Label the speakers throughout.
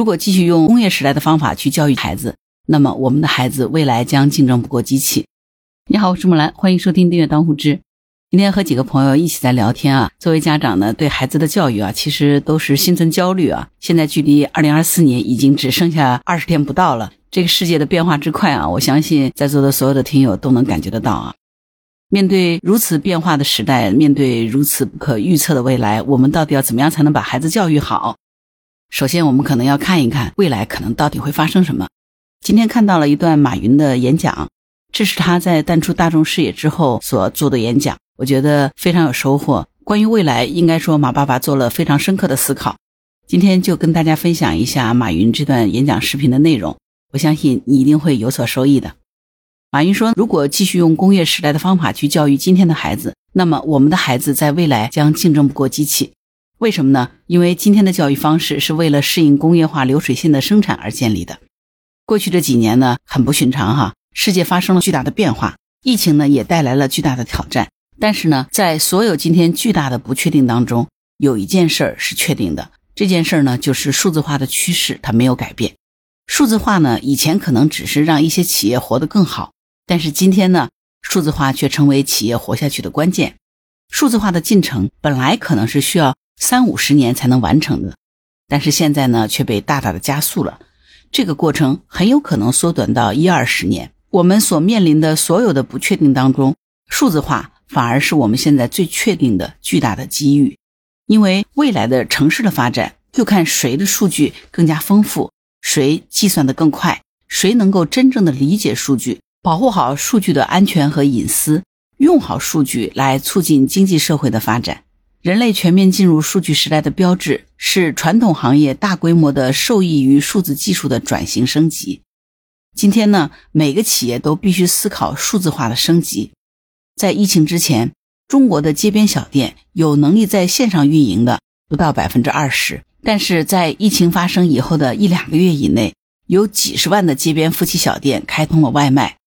Speaker 1: 如果继续用工业时代的方法去教育孩子，那么我们的孩子未来将竞争不过机器。你好，我是木兰，欢迎收听订阅当户知。今天和几个朋友一起在聊天啊。作为家长呢，对孩子的教育啊，其实都是心存焦虑啊。现在距离二零二四年已经只剩下二十天不到了，这个世界的变化之快啊，我相信在座的所有的听友都能感觉得到啊。面对如此变化的时代，面对如此不可预测的未来，我们到底要怎么样才能把孩子教育好？首先，我们可能要看一看未来可能到底会发生什么。今天看到了一段马云的演讲，这是他在淡出大众视野之后所做的演讲，我觉得非常有收获。关于未来，应该说马爸爸做了非常深刻的思考。今天就跟大家分享一下马云这段演讲视频的内容，我相信你一定会有所收益的。马云说：“如果继续用工业时代的方法去教育今天的孩子，那么我们的孩子在未来将竞争不过机器。为什么呢？因为今天的教育方式是为了适应工业化流水线的生产而建立的。过去这几年呢，很不寻常哈，世界发生了巨大的变化，疫情呢也带来了巨大的挑战。但是呢，在所有今天巨大的不确定当中，有一件事儿是确定的，这件事儿呢就是数字化的趋势它没有改变。数字化呢，以前可能只是让一些企业活得更好。”但是今天呢，数字化却成为企业活下去的关键。数字化的进程本来可能是需要三五十年才能完成的，但是现在呢却被大大的加速了。这个过程很有可能缩短到一二十年。我们所面临的所有的不确定当中，数字化反而是我们现在最确定的巨大的机遇。因为未来的城市的发展，就看谁的数据更加丰富，谁计算的更快，谁能够真正的理解数据。保护好数据的安全和隐私，用好数据来促进经济社会的发展。人类全面进入数据时代的标志是传统行业大规模的受益于数字技术的转型升级。今天呢，每个企业都必须思考数字化的升级。在疫情之前，中国的街边小店有能力在线上运营的不到百分之二十，但是在疫情发生以后的一两个月以内，有几十万的街边夫妻小店开通了外卖。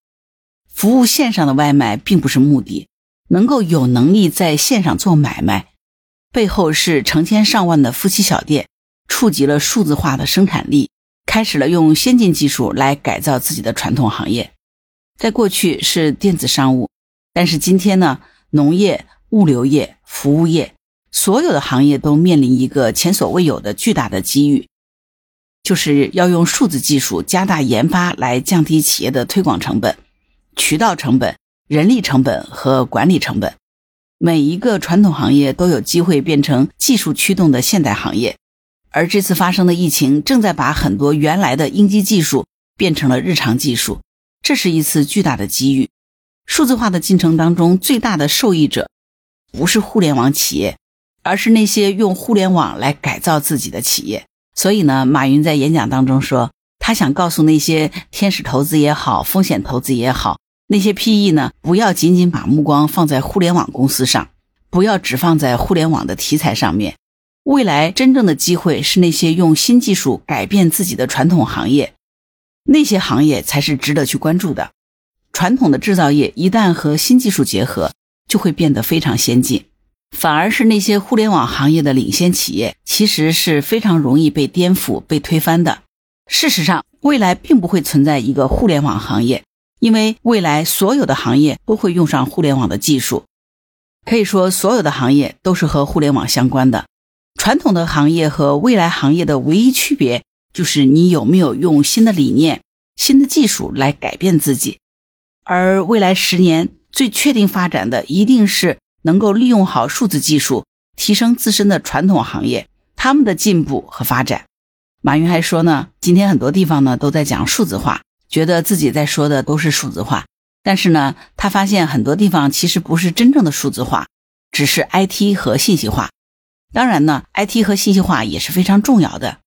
Speaker 1: 服务线上的外卖并不是目的，能够有能力在线上做买卖，背后是成千上万的夫妻小店触及了数字化的生产力，开始了用先进技术来改造自己的传统行业。在过去是电子商务，但是今天呢，农业、物流业、服务业，所有的行业都面临一个前所未有的巨大的机遇，就是要用数字技术加大研发来降低企业的推广成本。渠道成本、人力成本和管理成本，每一个传统行业都有机会变成技术驱动的现代行业。而这次发生的疫情，正在把很多原来的应激技术变成了日常技术，这是一次巨大的机遇。数字化的进程当中，最大的受益者不是互联网企业，而是那些用互联网来改造自己的企业。所以呢，马云在演讲当中说，他想告诉那些天使投资也好，风险投资也好。那些 PE 呢？不要仅仅把目光放在互联网公司上，不要只放在互联网的题材上面。未来真正的机会是那些用新技术改变自己的传统行业，那些行业才是值得去关注的。传统的制造业一旦和新技术结合，就会变得非常先进。反而是那些互联网行业的领先企业，其实是非常容易被颠覆、被推翻的。事实上，未来并不会存在一个互联网行业。因为未来所有的行业都会用上互联网的技术，可以说所有的行业都是和互联网相关的。传统的行业和未来行业的唯一区别就是你有没有用新的理念、新的技术来改变自己。而未来十年最确定发展的一定是能够利用好数字技术，提升自身的传统行业他们的进步和发展。马云还说呢，今天很多地方呢都在讲数字化。觉得自己在说的都是数字化，但是呢，他发现很多地方其实不是真正的数字化，只是 IT 和信息化。当然呢，IT 和信息化也是非常重要的。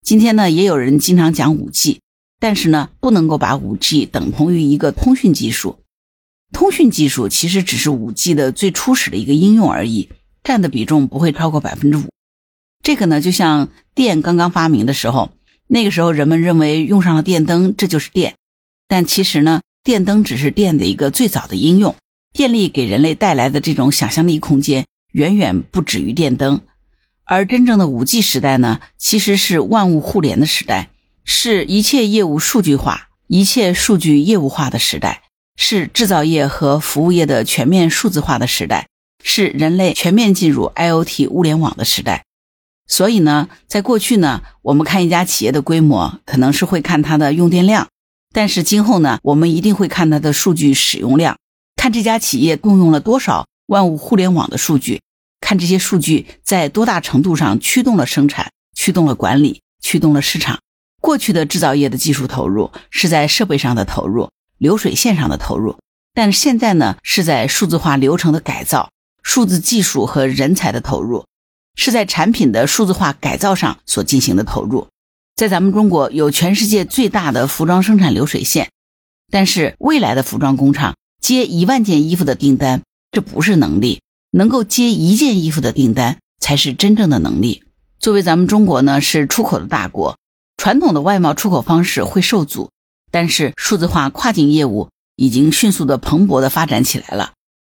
Speaker 1: 今天呢，也有人经常讲 5G，但是呢，不能够把 5G 等同于一个通讯技术。通讯技术其实只是 5G 的最初始的一个应用而已，占的比重不会超过百分之五。这个呢，就像电刚刚发明的时候。那个时候，人们认为用上了电灯，这就是电。但其实呢，电灯只是电的一个最早的应用。电力给人类带来的这种想象力空间，远远不止于电灯。而真正的五 G 时代呢，其实是万物互联的时代，是一切业务数据化、一切数据业务化的时代，是制造业和服务业的全面数字化的时代，是人类全面进入 IOT 物联网的时代。所以呢，在过去呢，我们看一家企业的规模，可能是会看它的用电量，但是今后呢，我们一定会看它的数据使用量，看这家企业共用了多少万物互联网的数据。看这些数据在多大程度上驱动了生产、驱动了管理、驱动了市场。过去的制造业的技术投入是在设备上的投入、流水线上的投入，但是现在呢是在数字化流程的改造、数字技术和人才的投入，是在产品的数字化改造上所进行的投入。在咱们中国有全世界最大的服装生产流水线，但是未来的服装工厂接一万件衣服的订单，这不是能力。能够接一件衣服的订单才是真正的能力。作为咱们中国呢，是出口的大国，传统的外贸出口方式会受阻，但是数字化跨境业务已经迅速的蓬勃的发展起来了。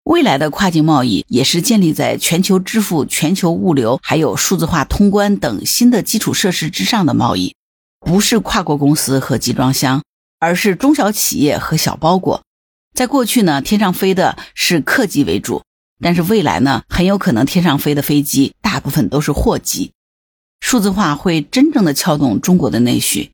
Speaker 1: 未来的跨境贸易也是建立在全球支付、全球物流，还有数字化通关等新的基础设施之上的贸易，不是跨国公司和集装箱，而是中小企业和小包裹。在过去呢，天上飞的是客机为主。但是未来呢，很有可能天上飞的飞机大部分都是货机，数字化会真正的撬动中国的内需。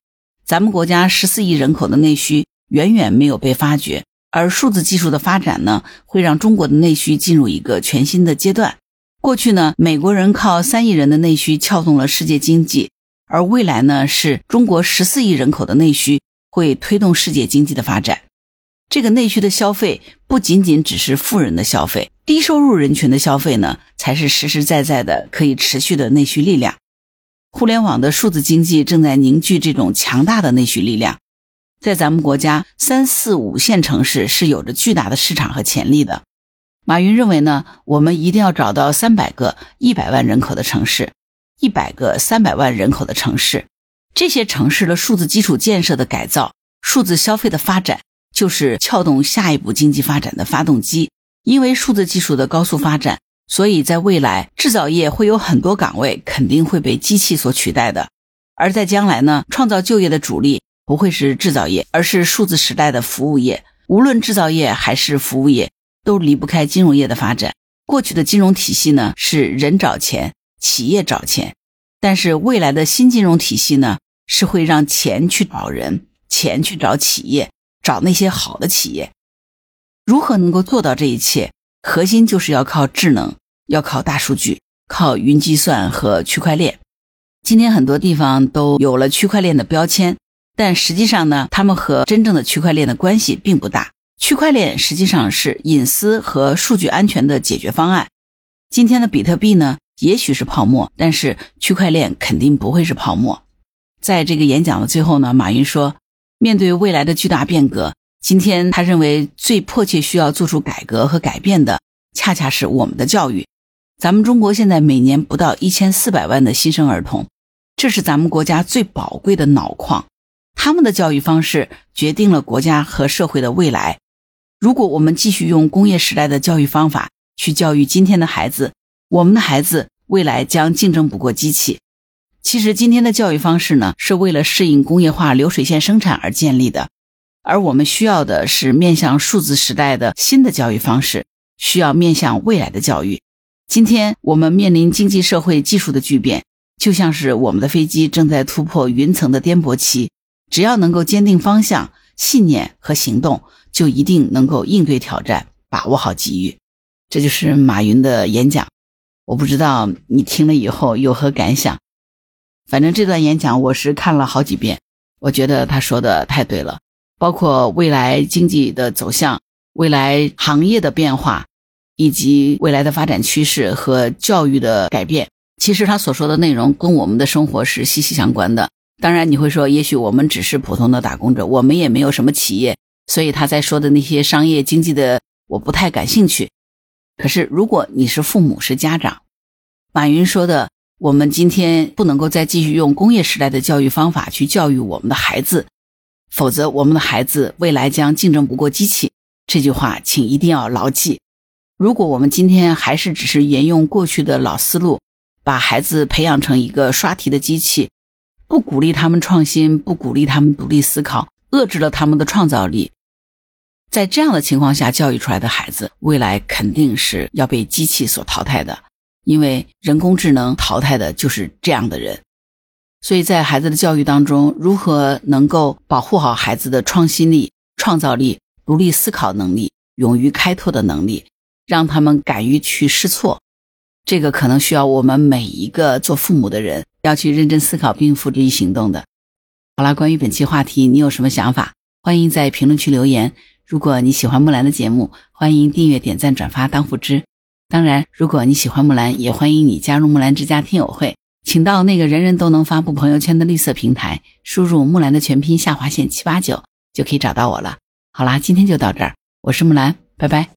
Speaker 1: 咱们国家十四亿人口的内需远远没有被发掘，而数字技术的发展呢，会让中国的内需进入一个全新的阶段。过去呢，美国人靠三亿人的内需撬动了世界经济，而未来呢，是中国十四亿人口的内需会推动世界经济的发展。这个内需的消费不仅仅只是富人的消费，低收入人群的消费呢，才是实实在在的可以持续的内需力量。互联网的数字经济正在凝聚这种强大的内需力量，在咱们国家三四五线城市是有着巨大的市场和潜力的。马云认为呢，我们一定要找到三百个一百万人口的城市，一百个三百万人口的城市，这些城市的数字基础建设的改造，数字消费的发展。就是撬动下一步经济发展的发动机。因为数字技术的高速发展，所以在未来制造业会有很多岗位肯定会被机器所取代的。而在将来呢，创造就业的主力不会是制造业，而是数字时代的服务业。无论制造业还是服务业，都离不开金融业的发展。过去的金融体系呢，是人找钱，企业找钱，但是未来的新金融体系呢，是会让钱去找人，钱去找企业。找那些好的企业，如何能够做到这一切？核心就是要靠智能，要靠大数据，靠云计算和区块链。今天很多地方都有了区块链的标签，但实际上呢，他们和真正的区块链的关系并不大。区块链实际上是隐私和数据安全的解决方案。今天的比特币呢，也许是泡沫，但是区块链肯定不会是泡沫。在这个演讲的最后呢，马云说。面对未来的巨大变革，今天他认为最迫切需要做出改革和改变的，恰恰是我们的教育。咱们中国现在每年不到一千四百万的新生儿童，这是咱们国家最宝贵的脑矿。他们的教育方式决定了国家和社会的未来。如果我们继续用工业时代的教育方法去教育今天的孩子，我们的孩子未来将竞争不过机器。其实今天的教育方式呢，是为了适应工业化流水线生产而建立的，而我们需要的是面向数字时代的新的教育方式，需要面向未来的教育。今天我们面临经济社会技术的巨变，就像是我们的飞机正在突破云层的颠簸期，只要能够坚定方向、信念和行动，就一定能够应对挑战，把握好机遇。这就是马云的演讲，我不知道你听了以后有何感想。反正这段演讲我是看了好几遍，我觉得他说的太对了。包括未来经济的走向、未来行业的变化，以及未来的发展趋势和教育的改变，其实他所说的内容跟我们的生活是息息相关的。当然，你会说，也许我们只是普通的打工者，我们也没有什么企业，所以他在说的那些商业经济的，我不太感兴趣。可是，如果你是父母、是家长，马云说的。我们今天不能够再继续用工业时代的教育方法去教育我们的孩子，否则我们的孩子未来将竞争不过机器。这句话，请一定要牢记。如果我们今天还是只是沿用过去的老思路，把孩子培养成一个刷题的机器，不鼓励他们创新，不鼓励他们独立思考，遏制了他们的创造力。在这样的情况下教育出来的孩子，未来肯定是要被机器所淘汰的，因为人工智能淘汰的就是这样的人。所以在孩子的教育当中，如何能够保护好孩子的创新力、创造力、独立思考能力、勇于开拓的能力，让他们敢于去试错，这个可能需要我们每一个做父母的人要去认真思考并付诸行动的。好啦，关于本期话题，你有什么想法？欢迎在评论区留言。如果你喜欢木兰的节目，欢迎订阅、点赞、转发当付知。当然，如果你喜欢木兰，也欢迎你加入木兰之家听友会。请到那个人人都能发布朋友圈的绿色平台，输入木兰的全拼下划线七八九，就可以找到我了。好啦，今天就到这儿，我是木兰，拜拜。